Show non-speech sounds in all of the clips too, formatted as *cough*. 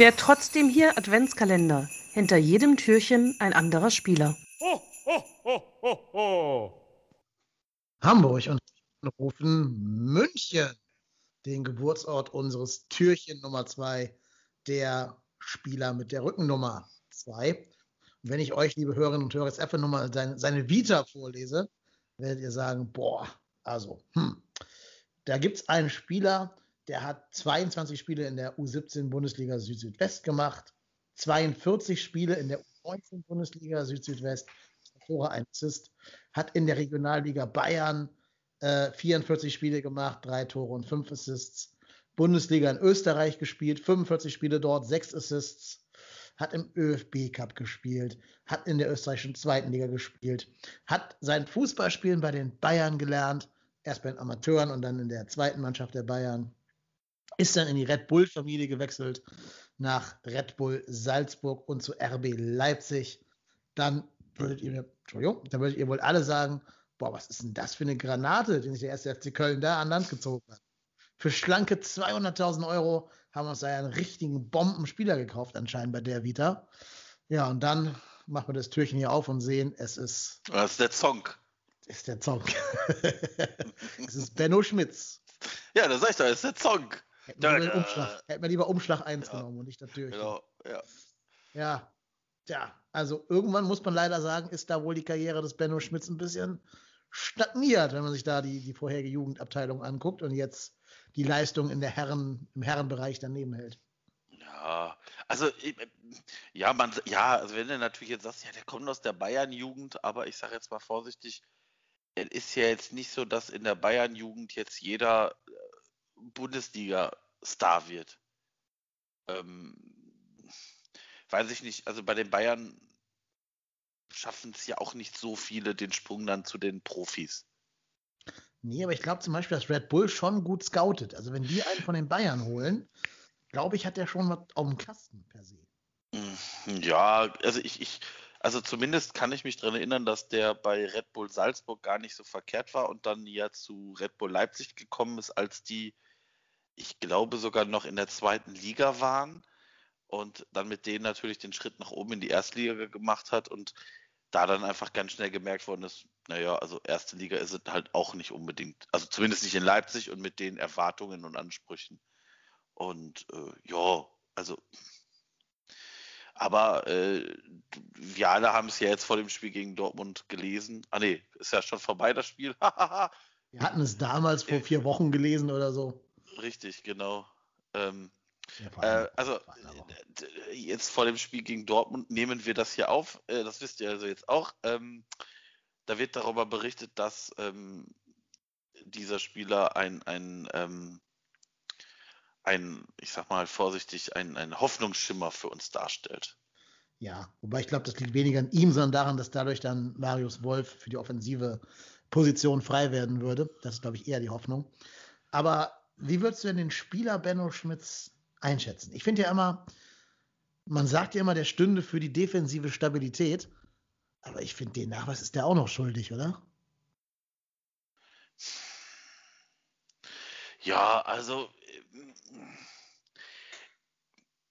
Wer trotzdem hier Adventskalender. Hinter jedem Türchen ein anderer Spieler. Ho, ho, ho, ho, ho. Hamburg und rufen München, den Geburtsort unseres Türchen Nummer zwei, der Spieler mit der Rückennummer zwei. Und wenn ich euch, liebe Hörerinnen und Hörer, jetzt einfach nur mal seine, seine Vita vorlese, werdet ihr sagen, boah, also, hm. Da gibt es einen Spieler, der hat 22 Spiele in der U17 Bundesliga Süd-Südwest gemacht, 42 Spiele in der U19 Bundesliga Süd-Südwest, Tore, ein Assist, hat in der Regionalliga Bayern äh, 44 Spiele gemacht, drei Tore und fünf Assists. Bundesliga in Österreich gespielt, 45 Spiele dort, sechs Assists. Hat im ÖFB Cup gespielt, hat in der österreichischen zweiten Liga gespielt, hat sein Fußballspielen bei den Bayern gelernt, erst bei den Amateuren und dann in der zweiten Mannschaft der Bayern. Ist dann in die Red Bull-Familie gewechselt, nach Red Bull Salzburg und zu RB Leipzig. Dann würdet ihr, Entschuldigung, dann würdet ihr wohl alle sagen, boah, was ist denn das für eine Granate, den sich der erste FC Köln da an Land gezogen hat. Für schlanke 200.000 Euro haben wir uns da einen richtigen Bombenspieler gekauft, anscheinend bei der Vita. Ja, und dann machen wir das Türchen hier auf und sehen, es ist. Das ist der Song. Ist der Song. *laughs* es ist Benno Schmitz. Ja, das sag ich doch, das ist der Song. Hätten wir, lieber Umschlag, hätten wir lieber Umschlag 1 ja. genommen und nicht das Türchen. Genau, ja. Ja, tja, also irgendwann muss man leider sagen, ist da wohl die Karriere des Benno Schmitz ein bisschen stagniert, wenn man sich da die, die vorherige Jugendabteilung anguckt und jetzt die Leistung in der Herren, im Herrenbereich daneben hält. Ja, also ja, man, ja, also wenn du natürlich jetzt sagst, ja, der kommt aus der Bayern-Jugend, aber ich sage jetzt mal vorsichtig, es ist ja jetzt nicht so, dass in der Bayern-Jugend jetzt jeder äh, Bundesliga-Star wird. Ähm, weiß ich nicht, also bei den Bayern schaffen es ja auch nicht so viele den Sprung dann zu den Profis. Nee, aber ich glaube zum Beispiel, dass Red Bull schon gut scoutet. Also wenn die einen von den Bayern holen, glaube ich, hat der schon was auf dem Kasten per se. Hm, ja, also ich, ich, also zumindest kann ich mich daran erinnern, dass der bei Red Bull Salzburg gar nicht so verkehrt war und dann ja zu Red Bull Leipzig gekommen ist, als die, ich glaube, sogar noch in der zweiten Liga waren und dann mit denen natürlich den Schritt nach oben in die Erstliga gemacht hat und da dann einfach ganz schnell gemerkt worden ist, naja, also erste Liga ist es halt auch nicht unbedingt, also zumindest nicht in Leipzig und mit den Erwartungen und Ansprüchen. Und äh, ja, also, aber äh, wir alle haben es ja jetzt vor dem Spiel gegen Dortmund gelesen. Ah nee, ist ja schon vorbei das Spiel. *laughs* wir hatten es damals vor vier Wochen gelesen oder so. Richtig, genau. Ähm, äh, also jetzt vor dem Spiel gegen Dortmund nehmen wir das hier auf. Äh, das wisst ihr also jetzt auch. Ähm, da wird darüber berichtet, dass ähm, dieser Spieler ein, ein, ähm, ein, ich sag mal vorsichtig, ein, ein Hoffnungsschimmer für uns darstellt. Ja, wobei ich glaube, das liegt weniger an ihm, sondern daran, dass dadurch dann Marius Wolf für die offensive Position frei werden würde. Das ist, glaube ich, eher die Hoffnung. Aber wie würdest du denn den Spieler Benno Schmitz einschätzen. Ich finde ja immer, man sagt ja immer, der stünde für die defensive Stabilität, aber ich finde, den Nachweis ist der auch noch schuldig, oder? Ja, also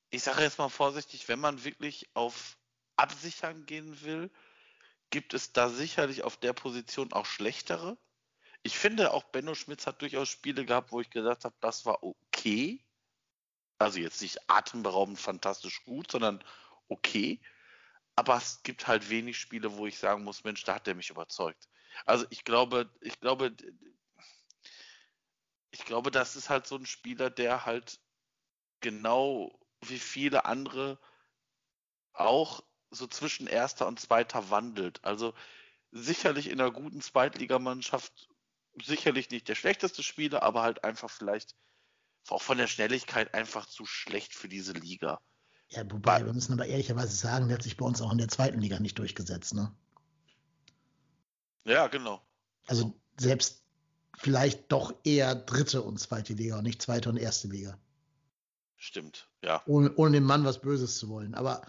ich sage jetzt mal vorsichtig, wenn man wirklich auf Absichern gehen will, gibt es da sicherlich auf der Position auch schlechtere. Ich finde, auch Benno Schmitz hat durchaus Spiele gehabt, wo ich gesagt habe, das war okay. Also jetzt nicht atemberaubend fantastisch gut, sondern okay. Aber es gibt halt wenig Spiele, wo ich sagen muss, Mensch, da hat der mich überzeugt. Also ich glaube, ich glaube, ich glaube, das ist halt so ein Spieler, der halt genau wie viele andere auch so zwischen erster und zweiter wandelt. Also sicherlich in einer guten Zweitligamannschaft sicherlich nicht der schlechteste Spieler, aber halt einfach vielleicht auch von der Schnelligkeit einfach zu schlecht für diese Liga. Ja, wobei, wir müssen aber ehrlicherweise sagen, der hat sich bei uns auch in der zweiten Liga nicht durchgesetzt, ne? Ja, genau. Also selbst vielleicht doch eher dritte und zweite Liga und nicht zweite und erste Liga. Stimmt, ja. Ohne, ohne dem Mann was Böses zu wollen. Aber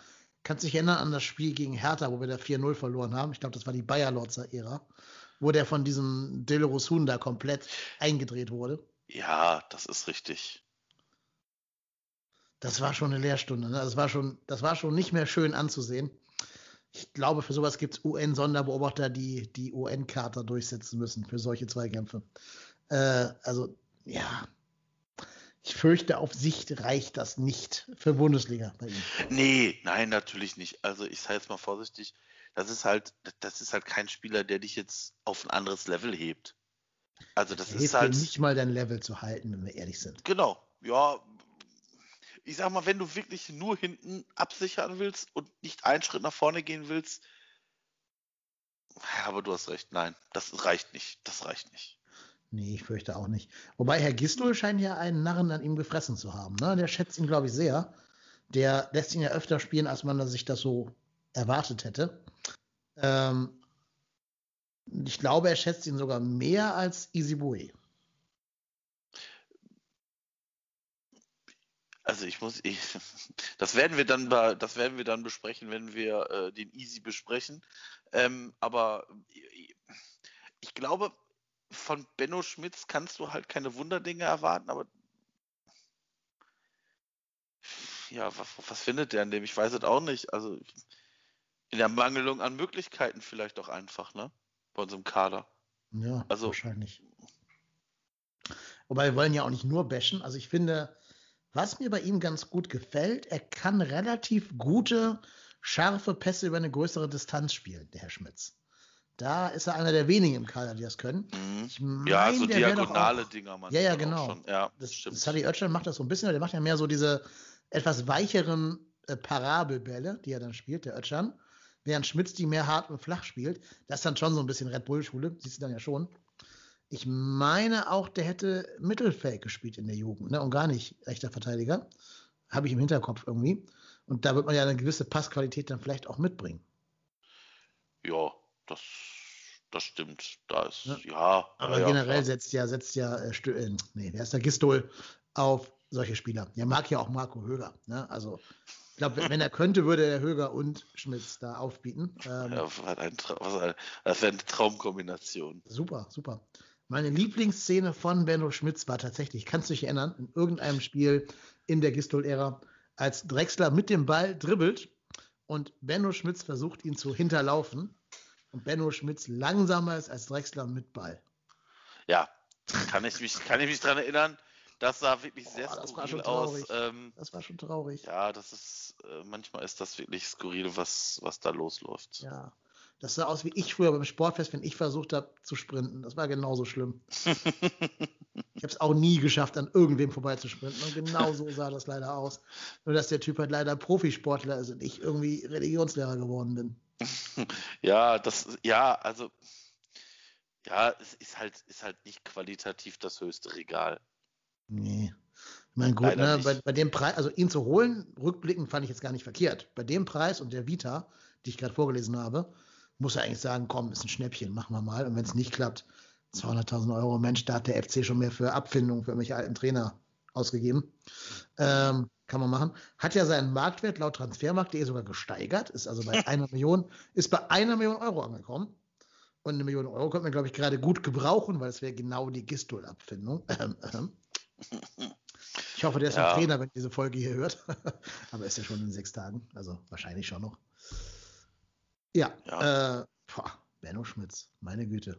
kannst dich erinnern an das Spiel gegen Hertha, wo wir da 4-0 verloren haben? Ich glaube, das war die Bayer-Lotzer-Ära, wo der von diesem Delarus Huhn da komplett eingedreht wurde. Ja, das ist richtig. das war schon eine Lehrstunde. Ne? Das, war schon, das war schon nicht mehr schön anzusehen. Ich glaube, für sowas gibt es UN-Sonderbeobachter, die die UN-Charta durchsetzen müssen für solche Zweikämpfe. Äh, also, ja. Ich fürchte, auf Sicht reicht das nicht für Bundesliga bei ihm. Nee, nein, natürlich nicht. Also ich sage jetzt mal vorsichtig, das ist halt, das ist halt kein Spieler, der dich jetzt auf ein anderes Level hebt. Also das Hilft ist halt. nicht mal dein Level zu halten, wenn wir ehrlich sind. Genau, ja. Ich sag mal, wenn du wirklich nur hinten absichern willst und nicht einen Schritt nach vorne gehen willst, ja, aber du hast recht, nein, das reicht nicht. Das reicht nicht. Nee, ich fürchte auch nicht. Wobei Herr Gistol scheint ja einen Narren an ihm gefressen zu haben. Ne? Der schätzt ihn, glaube ich, sehr. Der lässt ihn ja öfter spielen, als man sich das so erwartet hätte. Ähm, ich glaube, er schätzt ihn sogar mehr als Isibue. Also ich muss, ich, das werden wir dann, das werden wir dann besprechen, wenn wir äh, den Easy besprechen. Ähm, aber ich, ich glaube, von Benno Schmitz kannst du halt keine Wunderdinge erwarten, aber ja, was, was findet der an dem? Ich weiß es auch nicht. Also in der Mangelung an Möglichkeiten vielleicht auch einfach, ne? Bei unserem Kader. Ja, Also- wahrscheinlich. Wobei wir wollen ja auch nicht nur bashen. Also ich finde, was mir bei ihm ganz gut gefällt, er kann relativ gute, scharfe Pässe über eine größere Distanz spielen, der Herr Schmitz. Da ist er einer der wenigen im Kader, die das können. Mhm. Ich mein, Ja, so diagonale auch- Dinger man. Ja, ja, genau. Ja, Das, stimmt. Sally Oetschan macht das so ein bisschen, aber der macht ja mehr so diese etwas weicheren äh, Parabelbälle, die er dann spielt, der Oetschan. Während Schmitz die mehr hart und flach spielt. Das ist dann schon so ein bisschen Red Bull-Schule, siehst du dann ja schon. Ich meine auch, der hätte Mittelfeld gespielt in der Jugend ne? und gar nicht rechter Verteidiger. Habe ich im Hinterkopf irgendwie. Und da wird man ja eine gewisse Passqualität dann vielleicht auch mitbringen. Ja, das, das stimmt. Da ist, Ja. ja. Aber ja, generell klar. setzt ja, setzt ja, äh, Stö- äh, nee, wer ist der Gistol auf solche Spieler. Der mag ja auch Marco Höger. Ne? Also, glaube, wenn, er könnte, würde er Höger und Schmitz da aufbieten. Ähm, Ja, was ein was das wäre eine Traumkombination. Super, super. Meine Lieblingsszene von Benno Schmitz war tatsächlich, kannst du dich erinnern, in irgendeinem Spiel in der Gistol-Ära, als Drexler mit dem Ball dribbelt und Benno Schmitz versucht, ihn zu hinterlaufen und Benno Schmitz langsamer ist als Drexler mit Ball. Ja, kann ich mich, kann ich mich dran erinnern. Das sah wirklich sehr Boah, war skurril aus. Ähm, Das war schon traurig. ja, das ist, äh, manchmal ist das wirklich skurril, was, was da losläuft. Ja. Das sah aus wie ich früher beim Sportfest, wenn ich versucht habe zu sprinten. Das war genauso schlimm. *laughs* ich habe es auch nie geschafft, an irgendwem vorbeizusprinten. Und genau so sah das leider aus. Nur, dass der Typ halt leider Profisportler ist und ich irgendwie Religionslehrer geworden bin. *laughs* Ja, das, ja, also, ja, es ist halt, ist halt nicht qualitativ das höchste Regal. Nee. Ich meine, gut, Leider ne, bei, bei dem Preis, also ihn zu holen, rückblickend fand ich jetzt gar nicht verkehrt. Bei dem Preis und der Vita, die ich gerade vorgelesen habe, muss er eigentlich sagen, komm, ist ein Schnäppchen, machen wir mal. Und wenn es nicht klappt, 200.000 Euro, Mensch, da hat der FC schon mehr für Abfindungen für irgendwelche alten Trainer ausgegeben. Ähm, kann man machen. Hat ja seinen Marktwert laut Transfermarkt.de sogar gesteigert, ist also bei *laughs* einer Million, ist bei einer Million Euro angekommen. Und eine Million Euro könnte man, glaube ich, gerade gut gebrauchen, weil es wäre genau die Gistol-Abfindung. Ähm, ähm. Ich hoffe, der ist Ja. noch Trainer, wenn diese Folge hier hört. *laughs* Aber ist ja schon in sechs Tagen, also wahrscheinlich schon noch. Ja, Ja. Äh, boah, Benno Schmitz, meine Güte.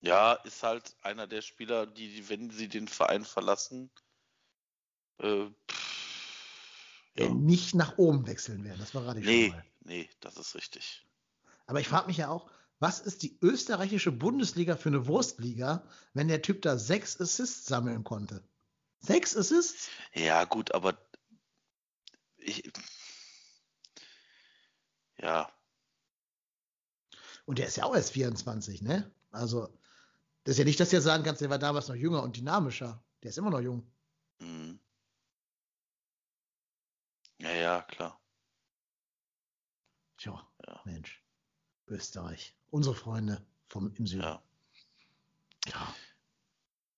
Ja, ist halt einer der Spieler, die, wenn sie den Verein verlassen, äh, pff, ja. nicht nach oben wechseln werden, das verrate ich Nee, schon mal. nee, das ist richtig. Aber ich frage mich ja auch, was ist die österreichische Bundesliga für eine Wurstliga, wenn der Typ da sechs Assists sammeln konnte? Sechs Assists? Ja, gut, aber ich, ja, Und der ist ja auch erst 24, ne? Also, das ist ja nicht, dass du jetzt sagen kannst, der war damals noch jünger und dynamischer. Der ist immer noch jung. mhm. ja, ja, klar. Tja, Ja. Mensch. Österreich. Unsere Freunde vom im Süden. Ja, Ja.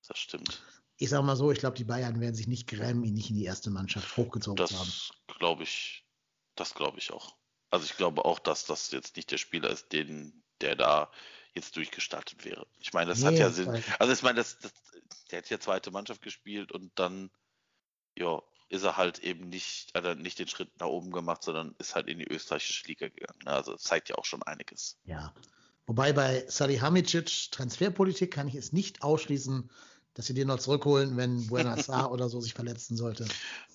das stimmt. Ich sag mal so, ich glaube, die Bayern werden sich nicht grämen, ihn nicht in die erste Mannschaft hochgezogen zu haben. Das glaube ich, das glaube ich auch. Also ich glaube auch, dass das jetzt nicht der Spieler ist, den, der da jetzt durchgestartet wäre. Ich meine, das hat Nee, ja das Sinn. Also ich meine, das, das, der hat ja zweite Mannschaft gespielt und dann, ja, ist er halt eben nicht, hat er nicht den Schritt nach oben gemacht, sondern ist halt in die österreichische Liga gegangen. Also zeigt ja auch schon einiges. Ja. Wobei bei Salihamidzic Transferpolitik kann ich es nicht ausschließen, dass sie den noch zurückholen, wenn Buenos *laughs* Aires oder so sich verletzen sollte.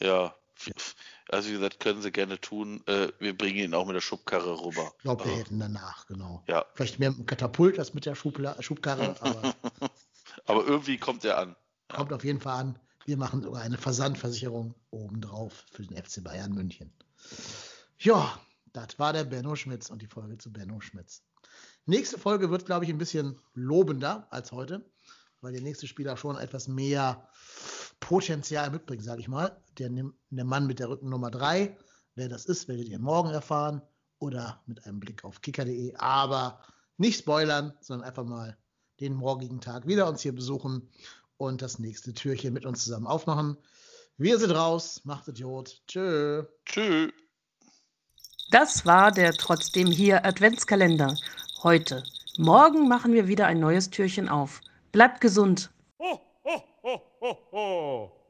Ja, also wie gesagt, können sie gerne tun. Äh, wir bringen ihn auch mit der Schubkarre rüber. Ich glaube, wir Also, hätten danach, genau. ja, Vielleicht mehr mit dem Katapult als mit der Schubla Schubkarre, aber *laughs* aber irgendwie kommt er an. kommt auf jeden Fall an. Wir machen sogar eine Versandversicherung obendrauf für den FC Bayern München. Ja, das war der Benno Schmitz und die Folge zu Benno Schmitz. Nächste Folge wird, glaube ich, ein bisschen lobender als heute, weil der nächste Spieler schon etwas mehr Potenzial mitbringt, sage ich mal. Der, der Mann mit der Rückennummer 3. Wer das ist, werdet ihr morgen erfahren oder mit einem Blick auf kicker.de. Aber nicht spoilern, sondern einfach mal den morgigen Tag wieder uns hier besuchen und das nächste Türchen mit uns zusammen aufmachen. Wir sind raus. Macht Idiot. Tschö. Tschüss. Das war der trotzdem hier Adventskalender. Heute. Morgen machen wir wieder ein neues Türchen auf. Bleibt gesund. Ho, ho, ho, ho, ho.